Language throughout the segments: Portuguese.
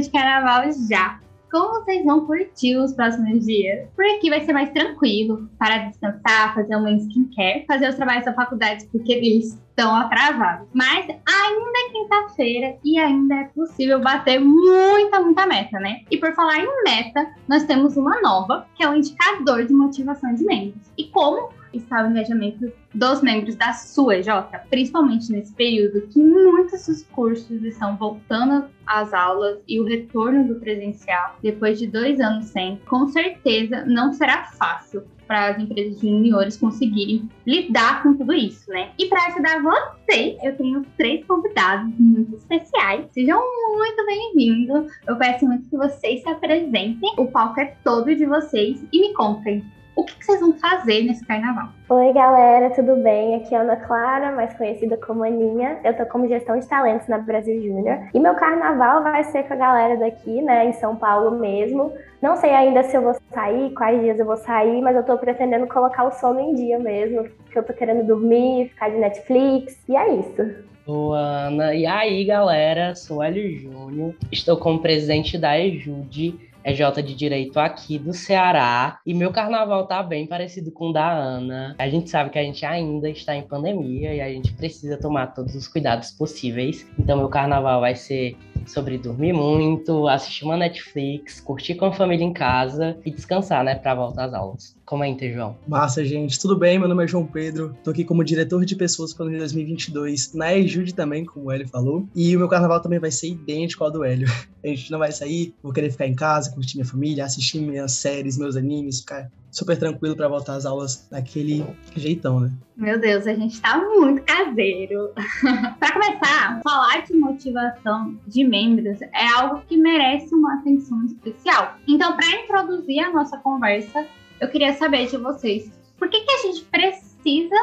de carnaval já. Como vocês vão curtir os próximos dias? Por aqui vai ser mais tranquilo para descansar, fazer uma skincare, fazer os trabalhos da faculdade, porque eles estão atrasados. Mas ainda é quinta-feira e ainda é possível bater muita, muita meta, né? E por falar em meta, nós temos uma nova, que é o indicador de motivação de membros. E como está o engajamento dos membros da sua EJ, principalmente nesse período que muitos dos cursos estão voltando às aulas e o retorno do presencial, depois de dois anos sem, com certeza não será fácil para as empresas juniores conseguirem lidar com tudo isso, né? E para ajudar vocês, eu tenho três convidados muito especiais. Sejam muito bem-vindos. Eu peço muito que vocês se apresentem. O palco é todo de vocês e me contem o que, que, vocês vão fazer nesse carnaval? Oi, galera, tudo bem? Aqui é a Ana Clara, mais conhecida como Aninha. Eu tô como gestão de talentos na Brasil Júnior. E meu carnaval vai ser com a galera daqui, né, em São Paulo mesmo. Não sei ainda se eu vou sair, quais dias eu vou sair, mas eu tô pretendendo colocar o sono em dia mesmo. Porque eu tô querendo dormir, ficar de Netflix. E é isso. Boa, Ana. E aí, galera, sou Hélio Júnior. Estou como presidente da EJUDE EJ de Direito aqui do Ceará. E meu carnaval tá bem parecido com o da Ana. A gente sabe que a gente ainda está em pandemia e a gente precisa tomar todos os cuidados possíveis. Então, meu carnaval vai ser sobre dormir muito, assistir uma Netflix, curtir com a família em casa e descansar, né, para voltar às aulas. Comenta, João. Massa, gente. Tudo bem? Meu nome é João Pedro. Tô aqui como diretor de pessoas para o ano 2022 na EJUD também, como o Hélio falou. E o meu carnaval também vai ser idêntico ao do Hélio. A gente não vai sair, vou querer ficar em casa, curtir minha família, assistir minhas séries, meus animes, ficar super tranquilo para voltar às aulas daquele jeitão, né? Meu Deus, a gente tá muito caseiro. para começar, falar de motivação de membros é algo que merece uma atenção especial. Então, para introduzir a nossa conversa, eu queria saber de vocês, por que, que a gente precisa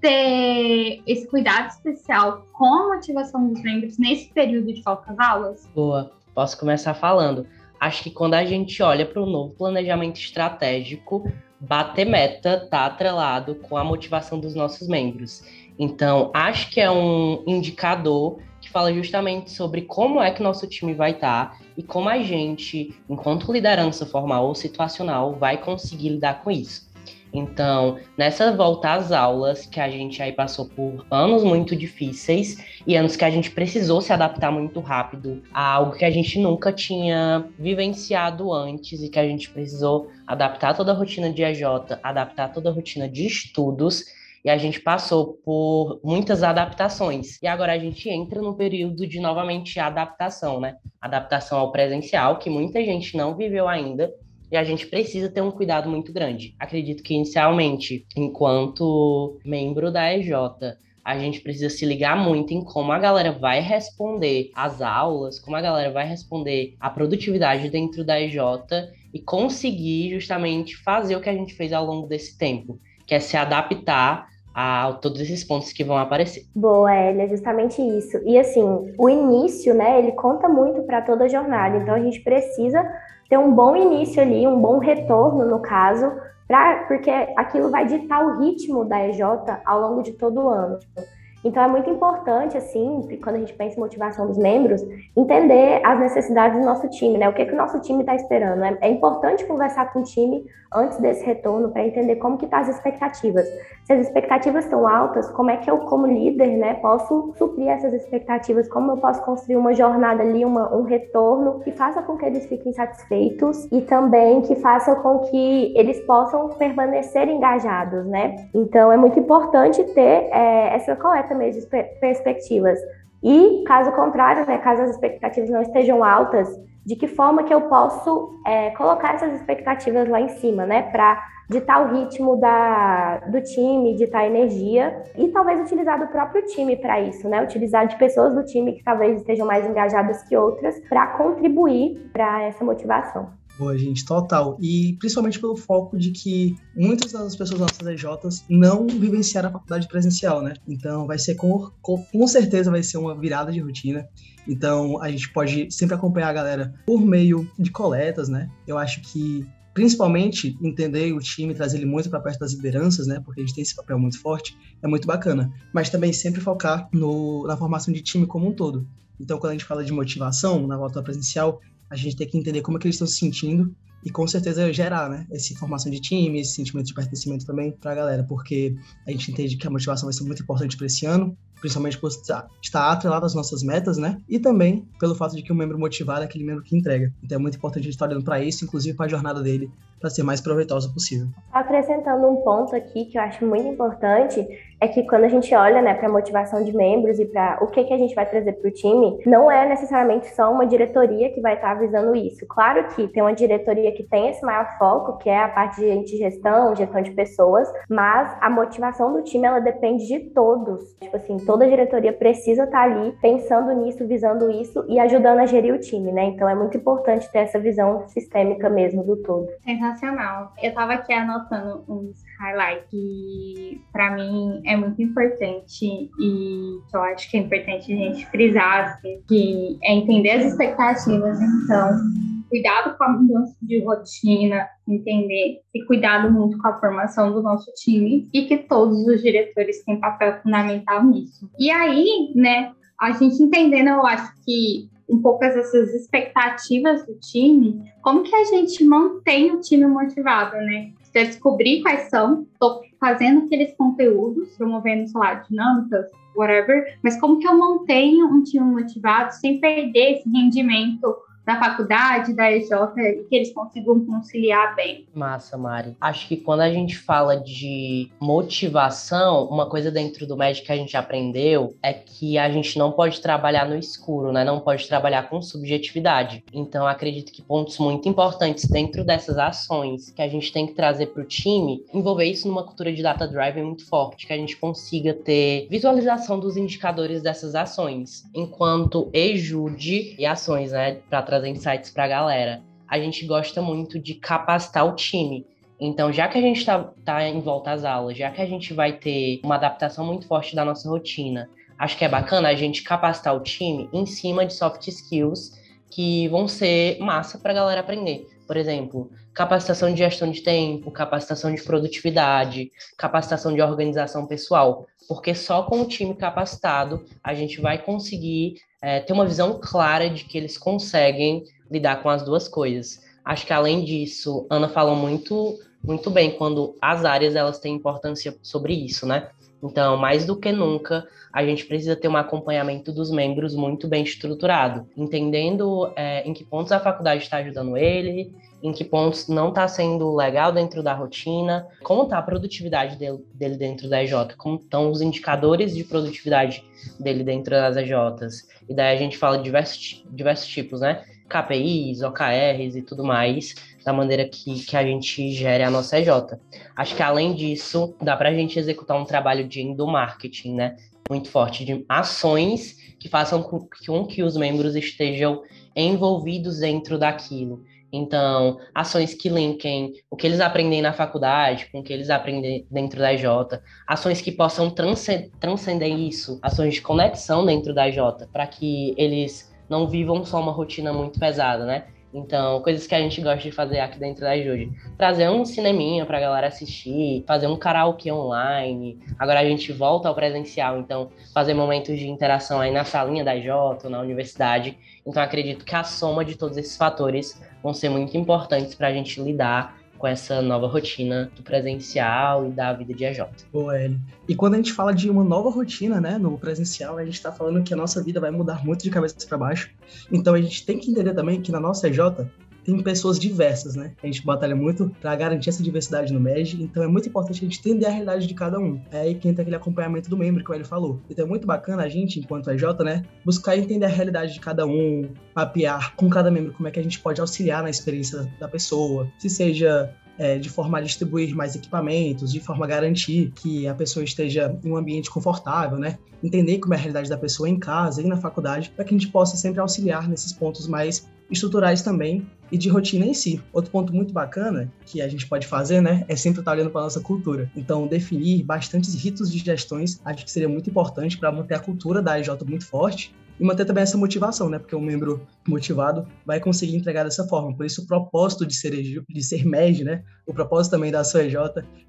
ter esse cuidado especial com a motivação dos membros nesse período de falta às aulas? Boa, posso começar falando acho que quando a gente olha para o novo planejamento estratégico, bater meta está atrelado com a motivação dos nossos membros. Então, acho que é um indicador que fala justamente sobre como é que nosso time vai estar tá e como a gente, enquanto liderança formal ou situacional, vai conseguir lidar com isso. Então, nessa volta às aulas, que a gente aí passou por anos muito difíceis e anos que a gente precisou se adaptar muito rápido a algo que a gente nunca tinha vivenciado antes e que a gente precisou adaptar toda a rotina de AJ, adaptar toda a rotina de estudos e a gente passou por muitas adaptações. E agora a gente entra no período de novamente adaptação, né? Adaptação ao presencial, que muita gente não viveu ainda, e a gente precisa ter um cuidado muito grande. Acredito que inicialmente, enquanto membro da EJ, a gente precisa se ligar muito em como a galera vai responder às aulas, como a galera vai responder à produtividade dentro da EJ e conseguir justamente fazer o que a gente fez ao longo desse tempo, que é se adaptar a todos esses pontos que vão aparecer. Boa, Elia, justamente isso. E assim, o início, né, ele conta muito para toda a jornada. Então a gente precisa ter um bom início ali, um bom retorno, no caso, pra, porque aquilo vai ditar o ritmo da EJ ao longo de todo o ano. Então é muito importante, assim, quando a gente pensa em motivação dos membros, entender as necessidades do nosso time, né? O que, que o nosso time está esperando. É, é, importante conversar com o time antes desse retorno para entender como que tá as expectativas. Se as expectativas estão altas, como é que eu, como líder, né, posso suprir essas expectativas? Como eu posso construir uma jornada ali, uma, um retorno que faça com que eles fiquem satisfeitos e também que faça com que eles possam permanecer engajados, né? Então é muito importante ter é, essa coleta mesmo de perspectivas. E, caso contrário, né, caso as expectativas não estejam altas, de que forma que eu posso é, colocar essas expectativas lá em cima, né, para ditar o ritmo da, do time, ditar a energia e talvez utilizar do próprio time para isso, né, utilizar de pessoas do time que talvez estejam mais engajadas que outras para contribuir para essa motivação. Boa, gente, total. E principalmente pelo foco de que muitas das pessoas nossas DJs não vivenciaram a faculdade presencial, né? Então vai ser com, com, com certeza vai ser uma virada de rotina. Então a gente pode sempre acompanhar a galera por meio de coletas, né? Eu acho que principalmente entender o time, trazer ele muito para perto das lideranças, né? Porque a gente tem esse papel muito forte, é muito bacana. Mas também sempre focar no, na formação de time como um todo. Então, quando a gente fala de motivação na volta presencial, a gente tem que entender como é que eles estão se sentindo e com certeza gerar, né, essa formação de time, esse sentimento de pertencimento também para a galera, porque a gente entende que a motivação vai ser muito importante para esse ano, principalmente por estar, atrelado às nossas metas, né, e também pelo fato de que o membro motivado é aquele membro que entrega. Então é muito importante a gente estar olhando para isso, inclusive para a jornada dele, para ser mais proveitosa possível. Acrescentando um ponto aqui que eu acho muito importante, é que quando a gente olha né, para a motivação de membros e para o que, que a gente vai trazer para o time, não é necessariamente só uma diretoria que vai estar tá avisando isso. Claro que tem uma diretoria que tem esse maior foco, que é a parte de gestão, gestão de pessoas, mas a motivação do time ela depende de todos. Tipo assim, toda a diretoria precisa estar tá ali pensando nisso, visando isso e ajudando a gerir o time, né? Então é muito importante ter essa visão sistêmica mesmo do todo. Sensacional. Eu estava aqui anotando uns highlights que para mim é muito importante e que eu acho que é importante a gente frisar, assim, que é entender as expectativas, então, cuidado com a mudança de rotina, entender e cuidado muito com a formação do nosso time e que todos os diretores têm papel fundamental nisso. E aí, né, a gente entendendo, eu acho que um pouco essas expectativas do time, como que a gente mantém o time motivado, né? descobrir quais são, estou fazendo aqueles conteúdos, promovendo, sei lá, dinâmicas, whatever, mas como que eu mantenho um time motivado sem perder esse rendimento da faculdade, da EJ, que eles consigam conciliar bem. Massa, Mari. Acho que quando a gente fala de motivação, uma coisa dentro do médico que a gente aprendeu é que a gente não pode trabalhar no escuro, né? Não pode trabalhar com subjetividade. Então, acredito que pontos muito importantes dentro dessas ações que a gente tem que trazer para o time, envolver isso numa cultura de data drive muito forte, que a gente consiga ter visualização dos indicadores dessas ações, enquanto ejude e ações, né, para insights para a galera. A gente gosta muito de capacitar o time. Então, já que a gente está tá em volta às aulas, já que a gente vai ter uma adaptação muito forte da nossa rotina, acho que é bacana a gente capacitar o time em cima de soft skills que vão ser massa para a galera aprender. Por exemplo, capacitação de gestão de tempo, capacitação de produtividade, capacitação de organização pessoal. Porque só com o time capacitado a gente vai conseguir é, ter uma visão clara de que eles conseguem lidar com as duas coisas. Acho que além disso, Ana falou muito muito bem quando as áreas elas têm importância sobre isso, né? Então, mais do que nunca, a gente precisa ter um acompanhamento dos membros muito bem estruturado, entendendo é, em que pontos a faculdade está ajudando ele, em que pontos não está sendo legal dentro da rotina, como está a produtividade dele, dentro da EJ, como estão os indicadores de produtividade dele dentro das EJs. E daí a gente fala de diversos, diversos tipos, né? KPIs, OKRs e tudo mais, da maneira que, que a gente gere a nossa EJ. Acho que além disso, dá para a gente executar um trabalho de endomarketing, né? Muito forte, de ações que façam com que, com que os membros estejam envolvidos dentro daquilo. Então, ações que linkem o que eles aprendem na faculdade com o que eles aprendem dentro da IJ, ações que possam transcender isso, ações de conexão dentro da IJ, para que eles não vivam só uma rotina muito pesada, né? Então, coisas que a gente gosta de fazer aqui dentro da Jude. Trazer um cineminha pra galera assistir, fazer um karaokê online. Agora a gente volta ao presencial, então fazer momentos de interação aí na salinha da J, na universidade. Então, acredito que a soma de todos esses fatores vão ser muito importantes para a gente lidar com essa nova rotina do presencial e da vida de AJ. Boa, Eli. E quando a gente fala de uma nova rotina, né, no presencial, a gente está falando que a nossa vida vai mudar muito de cabeça para baixo. Então a gente tem que entender também que na nossa EJ tem pessoas diversas, né? A gente batalha muito para garantir essa diversidade no MED, então é muito importante a gente entender a realidade de cada um. É aí que entra aquele acompanhamento do membro que o Hélio falou. Então é muito bacana a gente, enquanto EJ, né, buscar entender a realidade de cada um, mapear com cada membro como é que a gente pode auxiliar na experiência da pessoa, se seja é, de forma a distribuir mais equipamentos, de forma a garantir que a pessoa esteja em um ambiente confortável, né? Entender como é a realidade da pessoa em casa e na faculdade, para que a gente possa sempre auxiliar nesses pontos mais estruturais também e de rotina em si. Outro ponto muito bacana que a gente pode fazer, né, é sempre estar olhando para nossa cultura. Então, definir bastantes ritos de gestões acho que seria muito importante para manter a cultura da AJ muito forte e manter também essa motivação, né? Porque um membro motivado vai conseguir entregar dessa forma. Por isso, o propósito de ser, de ser MED, né? O propósito também da sua EJ,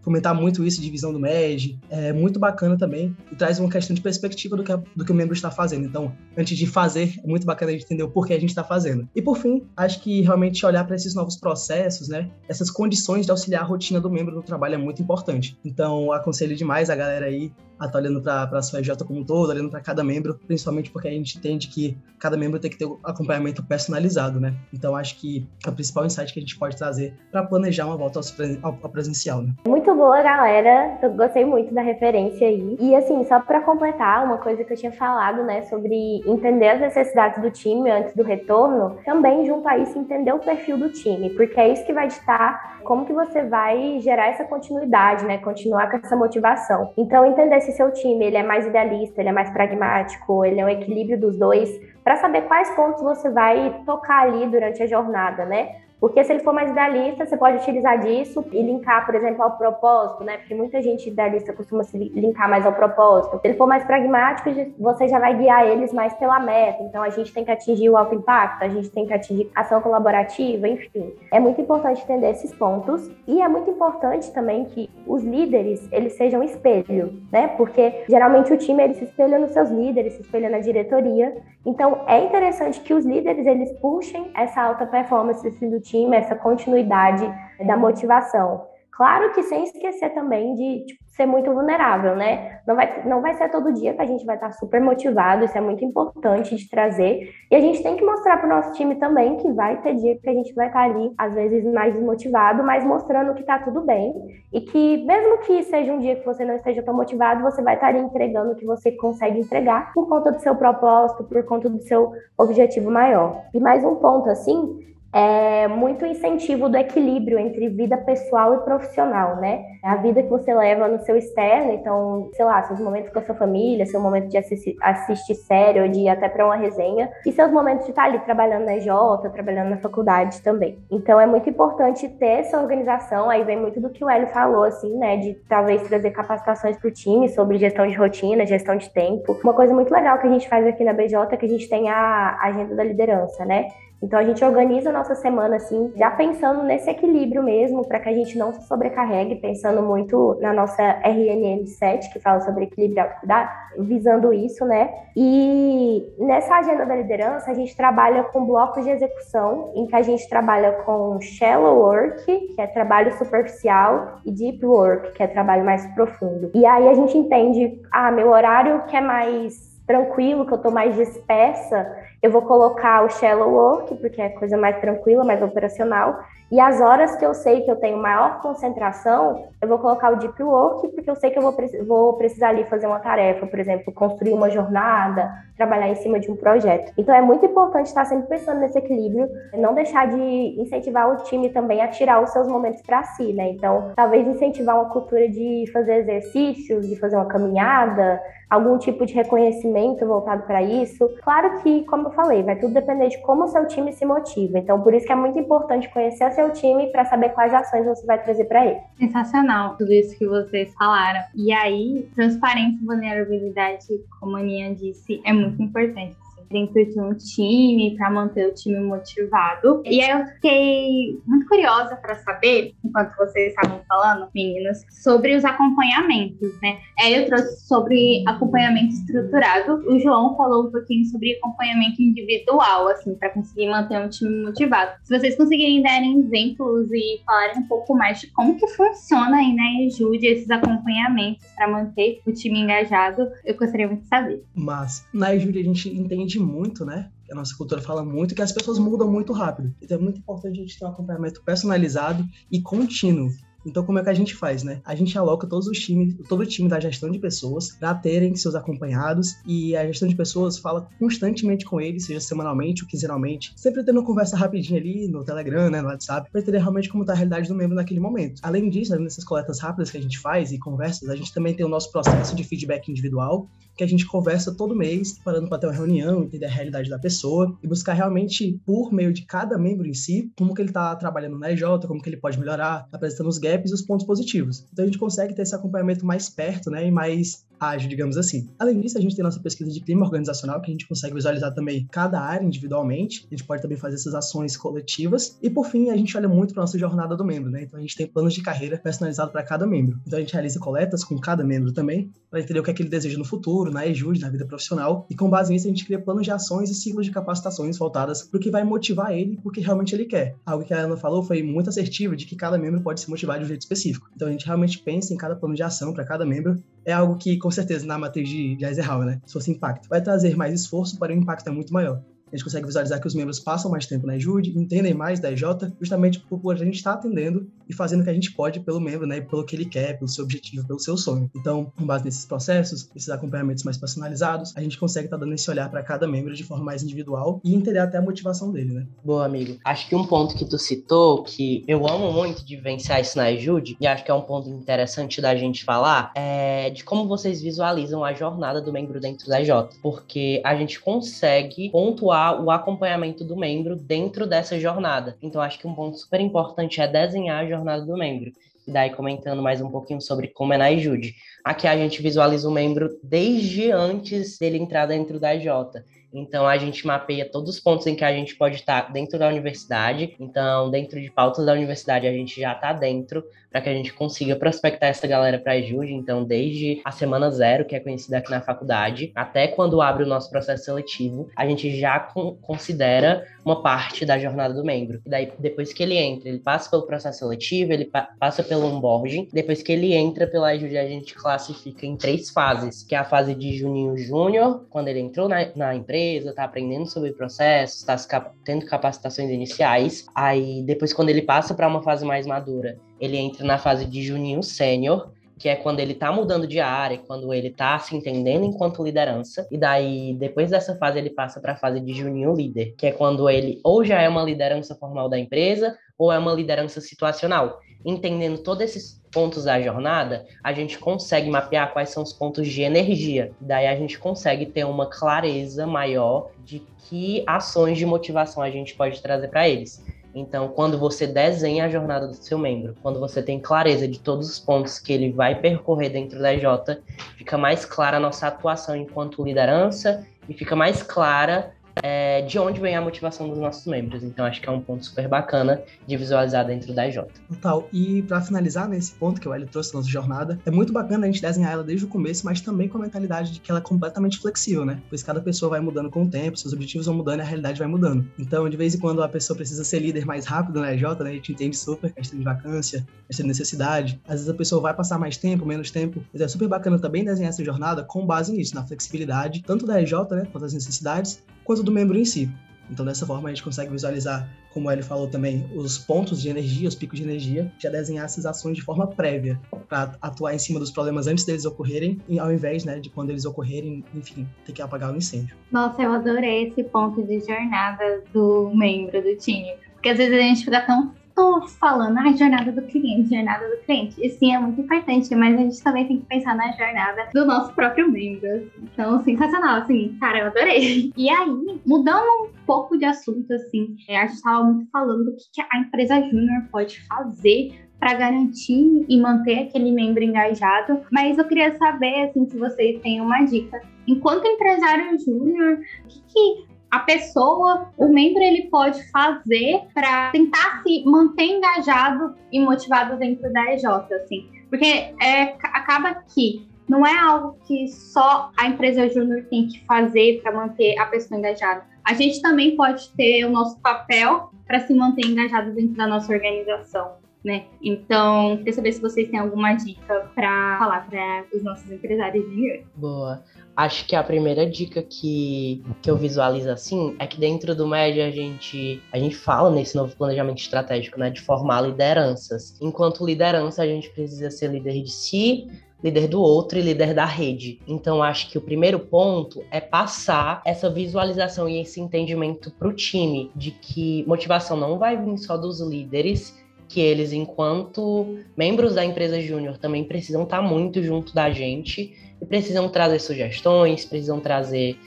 fomentar muito isso, divisão do MED, é muito bacana também e traz uma questão de perspectiva do que, a, do que o membro está fazendo. Então, antes de fazer, é muito bacana a gente entender o porquê a gente está fazendo. E por fim, acho que realmente olhar para esses novos processos, né? Essas condições de auxiliar a rotina do membro no trabalho é muito importante. Então, aconselho demais a galera aí a tá olhando para a sua EJ como um todo, olhando para cada membro, principalmente porque a gente entende que cada membro tem que ter acompanhamento personalizado, né? Então, acho que é o principal insight que a gente pode trazer para planejar uma volta ao, ao presencial, né? Muito boa, galera. Eu gostei muito da referência aí. E, assim, só para completar, uma coisa que eu tinha falado, né, sobre entender as necessidades do time antes do retorno, também junto a isso entender o perfil do time, porque é isso que vai ditar como que você vai gerar essa continuidade, né, continuar com essa motivação. Então, entender se seu time ele é mais idealista, ele é mais pragmático, ele é um equilíbrio dos dois, para saber quais pontos você vai tocar ali durante a jornada, né? Porque se ele for mais idealista, você pode utilizar disso e linkar, por exemplo, ao propósito, né? Porque muita gente idealista costuma se linkar mais ao propósito. Se ele for mais pragmático, você já vai guiar eles mais pela meta. Então, a gente tem que atingir o alto impacto, a gente tem que atingir ação colaborativa, enfim. É muito importante entender esses pontos e é muito importante também que os líderes, eles sejam espelho, né? Porque geralmente o time, ele se espelha nos seus líderes, se espelha na diretoria. Então, é interessante que os líderes, eles puxem essa alta performance do time, essa continuidade da motivação. Claro que sem esquecer também de tipo, ser muito vulnerável, né? Não vai, não vai ser todo dia que a gente vai estar super motivado, isso é muito importante de trazer. E a gente tem que mostrar para o nosso time também que vai ter dia que a gente vai estar ali, às vezes, mais desmotivado, mas mostrando que está tudo bem. E que, mesmo que seja um dia que você não esteja tão motivado, você vai estar ali entregando o que você consegue entregar por conta do seu propósito, por conta do seu objetivo maior. E mais um ponto, assim, é muito incentivo do equilíbrio entre vida pessoal e profissional, né? A vida que você leva no seu externo, então, sei lá, seus momentos com a sua família, seu momento de assistir, assistir ou de ir até para uma resenha, e seus momentos de estar ali trabalhando na EJ, trabalhando na faculdade também. Então, é muito importante ter essa organização, aí vem muito do que o Hélio falou, assim, né, de talvez trazer capacitações para o time sobre gestão de rotina, gestão de tempo. Uma coisa muito legal que a gente faz aqui na BJ é que a gente tem a agenda da liderança, né? Então a gente organiza a nossa semana assim, já pensando nesse equilíbrio mesmo, para que a gente não se sobrecarregue, pensando muito na nossa RNM 7, que fala sobre equilíbrio e autocuidado, visando isso, né? E nessa agenda da liderança, a gente trabalha com blocos de execução, em que a gente trabalha com shallow work, que é trabalho superficial, e deep work, que é trabalho mais profundo. E aí a gente entende, ah, meu horário que é mais tranquilo, que eu tô mais dispersa, eu vou colocar o shallow work, porque é coisa mais tranquila, mais operacional. E as horas que eu sei que eu tenho maior concentração, eu vou colocar o deep work, porque eu sei que eu vou, vou precisar ali fazer uma tarefa, por exemplo, construir uma jornada, trabalhar em cima de um projeto. Então é muito importante estar sempre pensando nesse equilíbrio, não deixar de incentivar o time também a tirar os seus momentos para si, né? Então, talvez incentivar uma cultura de fazer exercícios, de fazer uma caminhada, algum tipo de reconhecimento voltado para isso. Claro que, como eu falei, vai tudo depender de como o seu time se motiva. Então, por isso que é muito importante conhecer seu time para saber quais ações você vai trazer para ele. Sensacional tudo isso que vocês falaram. E aí, transparência e vulnerabilidade, como a Aninha disse, é muito importante dentro de um time para manter o time motivado. E aí eu fiquei muito curiosa para saber, enquanto vocês estavam falando, meninas, sobre os acompanhamentos, né? Aí eu trouxe sobre acompanhamento estruturado. O João falou um pouquinho sobre acompanhamento individual, assim, para conseguir manter um time motivado. Se vocês conseguirem darem exemplos e falarem um pouco mais de como que funciona aí na Ejude esses acompanhamentos para manter o time engajado, eu gostaria muito de saber. Mas na Ejude a gente entende muito, né? A nossa cultura fala muito que as pessoas mudam muito rápido. Então é muito importante a gente ter um acompanhamento personalizado e contínuo. Então, como é que a gente faz, né? A gente aloca todos os times, todo o time da gestão de pessoas para terem seus acompanhados e a gestão de pessoas fala constantemente com eles, seja semanalmente ou quinzenalmente, sempre tendo conversa rapidinha ali no Telegram, né, no WhatsApp, para entender realmente como está a realidade do membro naquele momento. Além disso, além dessas coletas rápidas que a gente faz e conversas, a gente também tem o nosso processo de feedback individual, que a gente conversa todo mês, parando para ter uma reunião, entender a realidade da pessoa e buscar realmente, por meio de cada membro em si, como que ele está trabalhando na EJ, como que ele pode melhorar, apresentando os gaps e os pontos positivos. Então a gente consegue ter esse acompanhamento mais perto, né, e mais ágil, digamos assim. Além disso, a gente tem nossa pesquisa de clima organizacional, que a gente consegue visualizar também cada área individualmente. A gente pode também fazer essas ações coletivas. E, por fim, a gente olha muito para nossa jornada do membro, né? Então, a gente tem planos de carreira personalizados para cada membro. Então, a gente realiza coletas com cada membro também, para entender o que é que ele deseja no futuro, na EJUD, na vida profissional. E, com base nisso, a gente cria planos de ações e ciclos de capacitações voltadas para o que vai motivar ele, porque realmente ele quer. Algo que a Ana falou foi muito assertivo, de que cada membro pode se motivar de um jeito específico. Então, a gente realmente pensa em cada plano de ação para cada membro. É algo que, com certeza, na matriz de, de Eisenhower, né? Se fosse impacto, vai trazer mais esforço, porém o impacto é muito maior a gente consegue visualizar que os membros passam mais tempo na EJUD, entendem mais da EJ, justamente por a gente estar atendendo e fazendo o que a gente pode pelo membro, né, pelo que ele quer, pelo seu objetivo, pelo seu sonho. Então, com base nesses processos, esses acompanhamentos mais personalizados, a gente consegue estar dando esse olhar para cada membro de forma mais individual e entender até a motivação dele, né? Boa, amigo. Acho que um ponto que tu citou, que eu amo muito de vivenciar isso na EJUD, e acho que é um ponto interessante da gente falar, é de como vocês visualizam a jornada do membro dentro da EJ, porque a gente consegue pontuar o acompanhamento do membro dentro dessa jornada. Então, acho que um ponto super importante é desenhar a jornada do membro. E daí, comentando mais um pouquinho sobre como é na Ajude. Aqui a gente visualiza o membro desde antes dele entrar dentro da J. Então, a gente mapeia todos os pontos em que a gente pode estar dentro da universidade. Então, dentro de pautas da universidade, a gente já está dentro para que a gente consiga prospectar essa galera para a Jude. Então, desde a semana zero, que é conhecida aqui na faculdade, até quando abre o nosso processo seletivo, a gente já considera uma parte da jornada do membro. E daí, depois que ele entra, ele passa pelo processo seletivo, ele pa passa pelo onboarding. Depois que ele entra pela Jude, a gente classifica em três fases, que é a fase de Juninho Júnior, quando ele entrou na, na empresa, tá aprendendo sobre processos, tá cap tendo capacitações iniciais. Aí, depois, quando ele passa para uma fase mais madura, ele entra na fase de Juninho Sênior, que é quando ele tá mudando de área, quando ele tá se entendendo enquanto liderança, e daí depois dessa fase ele passa para a fase de juninho líder, que é quando ele ou já é uma liderança formal da empresa ou é uma liderança situacional. Entendendo todos esses pontos da jornada, a gente consegue mapear quais são os pontos de energia. Daí a gente consegue ter uma clareza maior de que ações de motivação a gente pode trazer para eles. Então, quando você desenha a jornada do seu membro, quando você tem clareza de todos os pontos que ele vai percorrer dentro da J, fica mais clara a nossa atuação enquanto liderança e fica mais clara é, de onde vem a motivação dos nossos membros. Então, acho que é um ponto super bacana de visualizar dentro da IJ. Total. E para finalizar nesse ponto que o Hélio trouxe na nossa jornada, é muito bacana a gente desenhar ela desde o começo, mas também com a mentalidade de que ela é completamente flexível, né? Pois cada pessoa vai mudando com o tempo, seus objetivos vão mudando e a realidade vai mudando. Então, de vez em quando a pessoa precisa ser líder mais rápido na IJ, né? A gente entende super questão de vacância, questão de necessidade. Às vezes a pessoa vai passar mais tempo, menos tempo. Mas é super bacana também desenhar essa jornada com base nisso, na flexibilidade, tanto da IJ, né? Quanto as necessidades, quanto do membro em si. Então, dessa forma, a gente consegue visualizar, como ele falou também, os pontos de energia, os picos de energia, já desenhar essas ações de forma prévia, para atuar em cima dos problemas antes deles ocorrerem, ao invés né, de quando eles ocorrerem, enfim, ter que apagar o incêndio. Nossa, eu adorei esse ponto de jornada do membro do time. Porque às vezes a gente fica tão tô falando, ah, jornada do cliente, jornada do cliente. E sim, é muito importante, mas a gente também tem que pensar na jornada do nosso próprio membro. Então, sensacional, assim, cara, eu adorei. E aí, mudando um pouco de assunto, assim, é, a gente estava muito falando do que a empresa júnior pode fazer para garantir e manter aquele membro engajado, mas eu queria saber assim, se vocês têm uma dica. Enquanto empresário júnior, o que, que a pessoa, o membro, ele pode fazer para tentar se manter engajado e motivado dentro da EJ, assim. Porque é, acaba que não é algo que só a empresa júnior tem que fazer para manter a pessoa engajada. A gente também pode ter o nosso papel para se manter engajado dentro da nossa organização né? Então, queria saber se vocês têm alguma dica para falar para os nossos empresários de hoje. Boa. Acho que a primeira dica que, que eu visualizo assim é que dentro do médio a gente, a gente fala nesse novo planejamento estratégico, né, de formar lideranças. Enquanto liderança, a gente precisa ser líder de si, líder do outro e líder da rede. Então, acho que o primeiro ponto é passar essa visualização e esse entendimento para o time de que motivação não vai vir só dos líderes que eles, enquanto membros da empresa júnior, também precisam estar muito junto da gente e precisam trazer sugestões, precisam trazer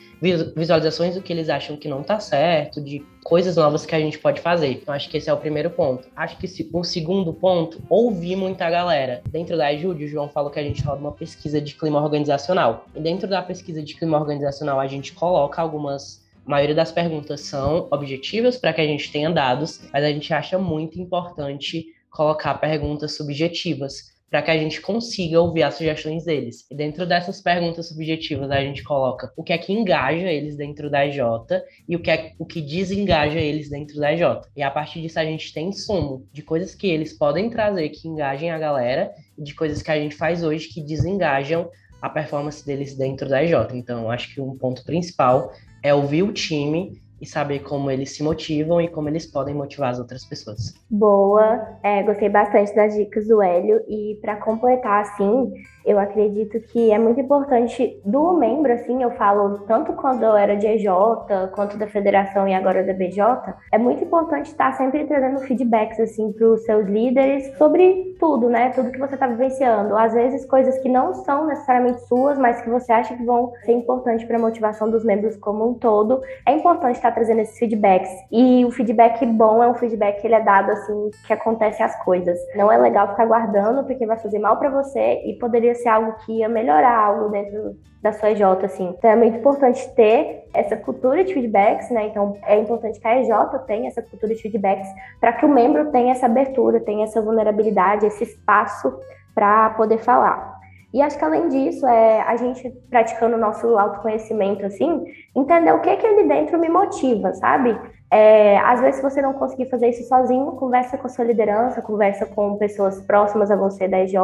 visualizações do que eles acham que não está certo, de coisas novas que a gente pode fazer. Então, acho que esse é o primeiro ponto. Acho que o segundo ponto, ouvir muita galera. Dentro da Ajude, o João falou que a gente roda uma pesquisa de clima organizacional. E dentro da pesquisa de clima organizacional, a gente coloca algumas a maioria das perguntas são objetivas para que a gente tenha dados, mas a gente acha muito importante colocar perguntas subjetivas para que a gente consiga ouvir as sugestões deles. E dentro dessas perguntas subjetivas, a gente coloca o que é que engaja eles dentro da EJ e o que é o que desengaja eles dentro da EJ. E a partir disso a gente tem sumo de coisas que eles podem trazer que engajem a galera e de coisas que a gente faz hoje que desengajam a performance deles dentro da EJ. Então, acho que um ponto principal é ouvir o time e saber como eles se motivam e como eles podem motivar as outras pessoas. Boa, é, gostei bastante das dicas do Hélio e para completar assim, eu acredito que é muito importante do membro, assim, eu falo tanto quando eu era de EJ, quanto da federação e agora da BJ, é muito importante estar sempre trazendo feedbacks, assim, para os seus líderes sobre tudo, né? Tudo que você está vivenciando. Às vezes, coisas que não são necessariamente suas, mas que você acha que vão ser importantes para a motivação dos membros como um todo. É importante estar trazendo esses feedbacks. E o feedback bom é um feedback que ele é dado, assim, que acontece as coisas. Não é legal ficar guardando, porque vai fazer mal para você e poderia ser algo que ia melhorar algo dentro da sua EJ, assim. Então é muito importante ter essa cultura de feedbacks, né? Então é importante que a EJ tenha essa cultura de feedbacks para que o membro tenha essa abertura, tenha essa vulnerabilidade, esse espaço para poder falar. E acho que além disso, é a gente praticando o nosso autoconhecimento, assim, entender o que que ali dentro me motiva, sabe? É, às vezes, se você não conseguir fazer isso sozinho, conversa com a sua liderança, conversa com pessoas próximas a você da EJ,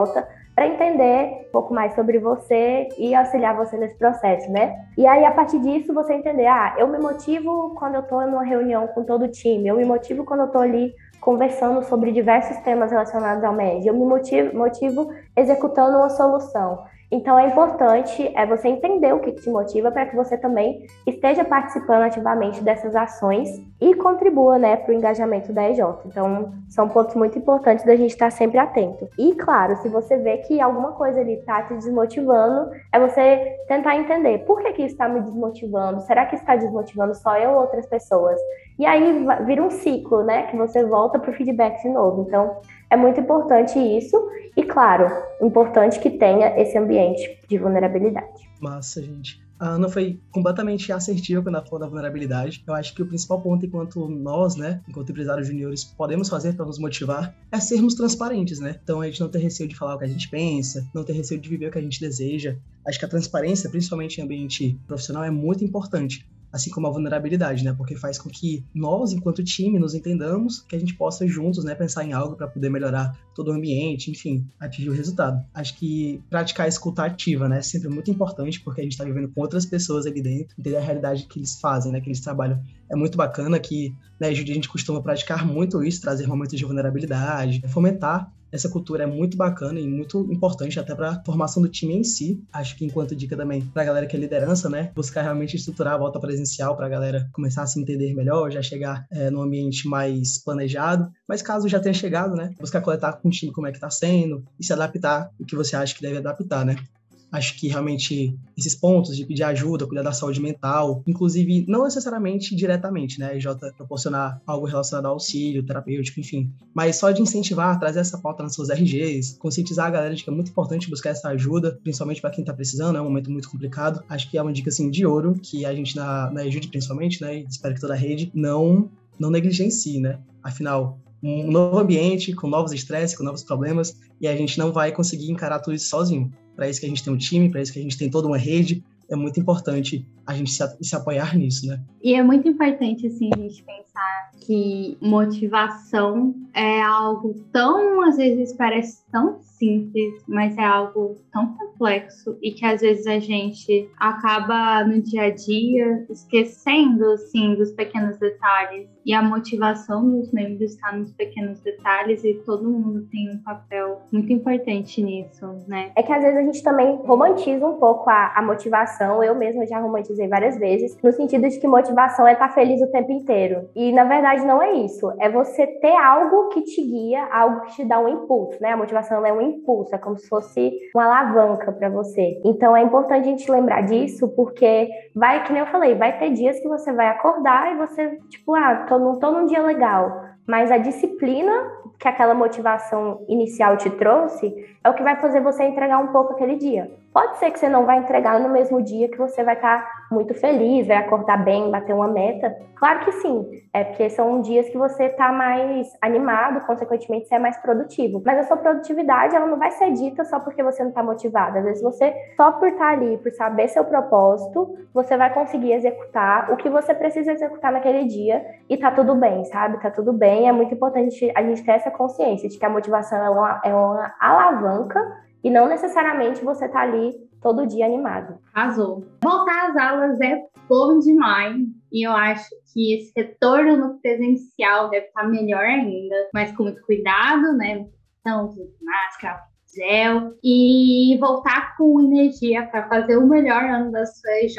para entender um pouco mais sobre você e auxiliar você nesse processo, né? E aí, a partir disso, você entender, ah, eu me motivo quando eu estou numa reunião com todo o time, eu me motivo quando eu estou ali conversando sobre diversos temas relacionados ao MED, eu me motivo, motivo executando uma solução. Então é importante é você entender o que te motiva para que você também esteja participando ativamente dessas ações e contribua, né, para o engajamento da EJ. Então são pontos muito importantes da gente estar sempre atento. E claro, se você vê que alguma coisa ali está te desmotivando, é você tentar entender por que que isso está me desmotivando. Será que está desmotivando só eu ou outras pessoas? E aí vira um ciclo, né, que você volta para o feedback de novo. Então é muito importante isso e, claro, importante que tenha esse ambiente de vulnerabilidade. Massa, gente. A Ana foi completamente assertiva quando ela falou da vulnerabilidade. Eu acho que o principal ponto, enquanto nós, né, enquanto empresários juniores, podemos fazer para nos motivar é sermos transparentes, né? Então a gente não ter receio de falar o que a gente pensa, não ter receio de viver o que a gente deseja. Acho que a transparência, principalmente em ambiente profissional, é muito importante assim como a vulnerabilidade, né? Porque faz com que nós, enquanto time, nos entendamos, que a gente possa juntos, né, pensar em algo para poder melhorar todo o ambiente, enfim, atingir o resultado. Acho que praticar a escuta ativa, né, é sempre muito importante, porque a gente está vivendo com outras pessoas ali dentro, entender a realidade que eles fazem, né, que eles trabalham. É muito bacana que, né, a gente costuma praticar muito isso, trazer momentos de vulnerabilidade, fomentar essa cultura é muito bacana e muito importante até para a formação do time em si. Acho que enquanto dica também para a galera que é liderança, né, buscar realmente estruturar a volta presencial para a galera começar a se entender melhor, já chegar é, num ambiente mais planejado. Mas caso já tenha chegado, né, buscar coletar com o time como é que está sendo e se adaptar o que você acha que deve adaptar, né? Acho que realmente esses pontos de pedir ajuda, cuidar da saúde mental, inclusive não necessariamente diretamente, né? EJ proporcionar algo relacionado ao auxílio terapêutico, enfim, mas só de incentivar, trazer essa pauta nas suas RGs, conscientizar a galera de que é muito importante buscar essa ajuda, principalmente para quem está precisando, é um momento muito complicado. Acho que é uma dica assim de ouro que a gente na, na EJUD principalmente, né? E espero que toda a rede não não negligencie, né? Afinal, um novo ambiente, com novos estresses, com novos problemas, e a gente não vai conseguir encarar tudo isso sozinho para isso que a gente tem um time, para isso que a gente tem toda uma rede, é muito importante a gente se, se, apoiar nisso, né? E é muito importante, assim, a gente pensar que motivação é algo tão, às vezes, parece tão simples, mas é algo tão complexo e que às vezes a gente acaba no dia a dia esquecendo assim dos pequenos detalhes e a motivação dos membros está nos pequenos detalhes e todo mundo tem um papel muito importante nisso, né? É que às vezes a gente também romantiza um pouco a, a motivação. Eu mesma já romantizei várias vezes no sentido de que motivação é estar feliz o tempo inteiro e na verdade verdade não é isso. É você ter algo que te guia, algo que te dá um impulso, né? A motivação é um impulso, é como se fosse uma alavanca para você. Então é importante a gente lembrar disso, porque vai, que nem eu falei, vai ter dias que você vai acordar e você, tipo, ah, tô, não tô num dia legal. Mas a disciplina que aquela motivação inicial te trouxe é o que vai fazer você entregar um pouco aquele dia. Pode ser que você não vai entregar no mesmo dia que você vai estar muito feliz, vai acordar bem, bater uma meta. Claro que sim, é porque são dias que você está mais animado, consequentemente você é mais produtivo. Mas a sua produtividade ela não vai ser dita só porque você não está motivado. Às vezes você só por estar tá ali, por saber seu propósito, você vai conseguir executar o que você precisa executar naquele dia e tá tudo bem, sabe? Tá tudo bem. É muito importante a gente ter essa consciência de que a motivação é uma, é uma alavanca e não necessariamente você tá ali todo dia animado. Arrasou. Voltar às aulas é bom demais. E eu acho que esse retorno no presencial deve estar melhor ainda, mas com muito cuidado, né? Então, máscara, gel e voltar com energia para fazer o melhor ano da sua EJ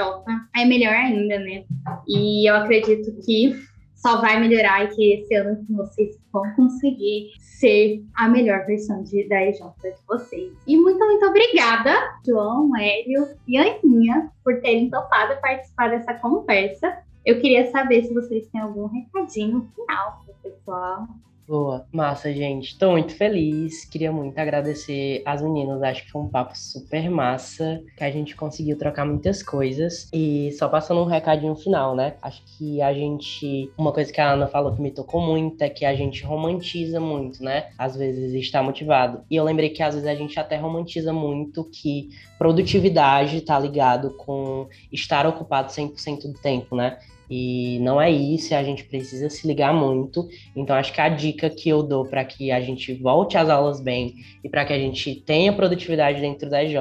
é melhor ainda, né? E eu acredito que só vai melhorar e que esse ano vocês vão conseguir ser a melhor versão de, da EJ de vocês. E muito, muito obrigada, João, Hélio e Aninha, por terem topado participar dessa conversa. Eu queria saber se vocês têm algum recadinho final para pessoal. Boa, massa, gente. Tô muito feliz. Queria muito agradecer as meninas. Acho que foi um papo super massa, que a gente conseguiu trocar muitas coisas. E só passando um recadinho final, né? Acho que a gente. Uma coisa que a Ana falou que me tocou muito é que a gente romantiza muito, né? Às vezes está motivado. E eu lembrei que às vezes a gente até romantiza muito que produtividade tá ligado com estar ocupado 100% do tempo, né? E não é isso, a gente precisa se ligar muito. Então, acho que a dica que eu dou para que a gente volte às aulas bem e para que a gente tenha produtividade dentro da EJ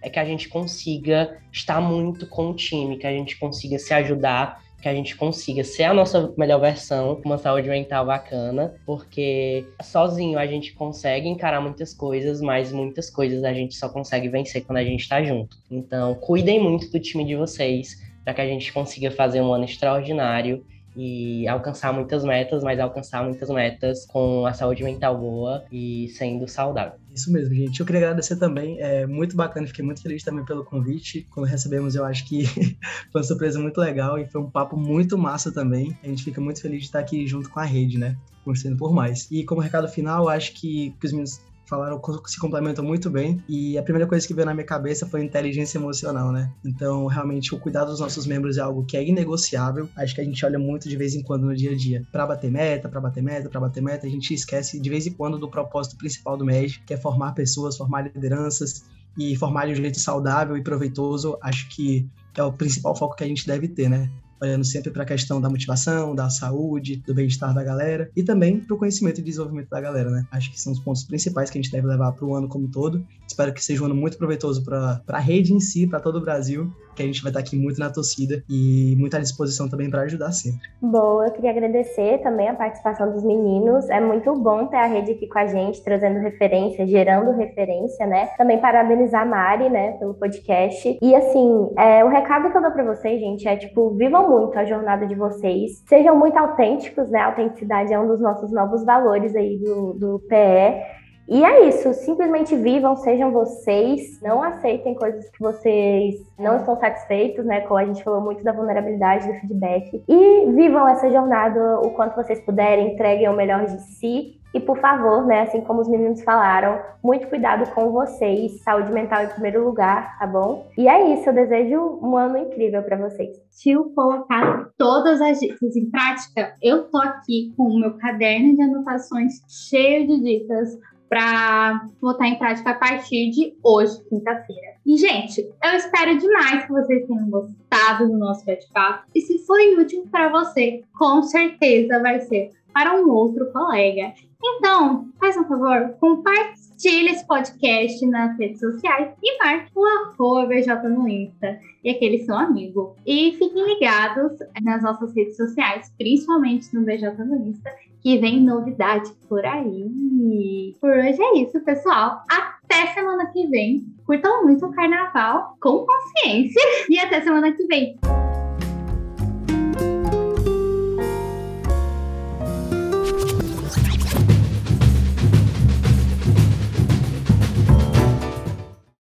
é que a gente consiga estar muito com o time, que a gente consiga se ajudar, que a gente consiga ser a nossa melhor versão, uma saúde mental bacana, porque sozinho a gente consegue encarar muitas coisas, mas muitas coisas a gente só consegue vencer quando a gente está junto. Então, cuidem muito do time de vocês para que a gente consiga fazer um ano extraordinário e alcançar muitas metas, mas alcançar muitas metas com a saúde mental boa e sendo saudável. Isso mesmo, gente. Eu queria agradecer também. É muito bacana, fiquei muito feliz também pelo convite. Quando recebemos, eu acho que foi uma surpresa muito legal e foi um papo muito massa também. A gente fica muito feliz de estar aqui junto com a rede, né? Conversando por mais. E como recado final, acho que, que os meninos falaram se complementam muito bem. E a primeira coisa que veio na minha cabeça foi inteligência emocional, né? Então, realmente, o cuidado dos nossos membros é algo que é inegociável. Acho que a gente olha muito de vez em quando no dia a dia para bater meta, para bater meta, para bater meta. A gente esquece de vez em quando do propósito principal do MED, que é formar pessoas, formar lideranças e formar de um jeito saudável e proveitoso. Acho que é o principal foco que a gente deve ter, né? Olhando sempre para a questão da motivação, da saúde, do bem-estar da galera e também para o conhecimento e desenvolvimento da galera, né? Acho que são os pontos principais que a gente deve levar para o ano como um todo. Espero que seja um ano muito proveitoso para a rede em si, para todo o Brasil que a gente vai estar aqui muito na torcida e muito à disposição também para ajudar sempre. Boa, eu queria agradecer também a participação dos meninos. É muito bom ter a rede aqui com a gente, trazendo referência, gerando referência, né? Também parabenizar a Mari, né, pelo podcast. E assim, é, o recado que eu dou para vocês, gente, é tipo, vivam muito a jornada de vocês, sejam muito autênticos, né? A autenticidade é um dos nossos novos valores aí do, do PE. E é isso, simplesmente vivam, sejam vocês, não aceitem coisas que vocês não estão satisfeitos, né? Como a gente falou muito da vulnerabilidade, do feedback. E vivam essa jornada o quanto vocês puderem, entreguem o melhor de si e por favor, né, assim como os meninos falaram, muito cuidado com vocês, saúde mental em primeiro lugar, tá bom? E é isso, eu desejo um ano incrível para vocês. Eu colocar todas as dicas em prática, eu tô aqui com o meu caderno de anotações cheio de dicas para botar em prática a partir de hoje, quinta-feira. E, gente, eu espero demais que vocês tenham gostado do nosso bate-papo. E se foi útil para você, com certeza vai ser para um outro colega. Então, faz um favor, compartilhe esse podcast nas redes sociais e marque o arroba BJ no Insta e aquele seu amigo. E fiquem ligados nas nossas redes sociais, principalmente no BJ no Insta, que vem novidade por aí. Por hoje é isso, pessoal. Até semana que vem. Curtam muito o carnaval com consciência e até semana que vem.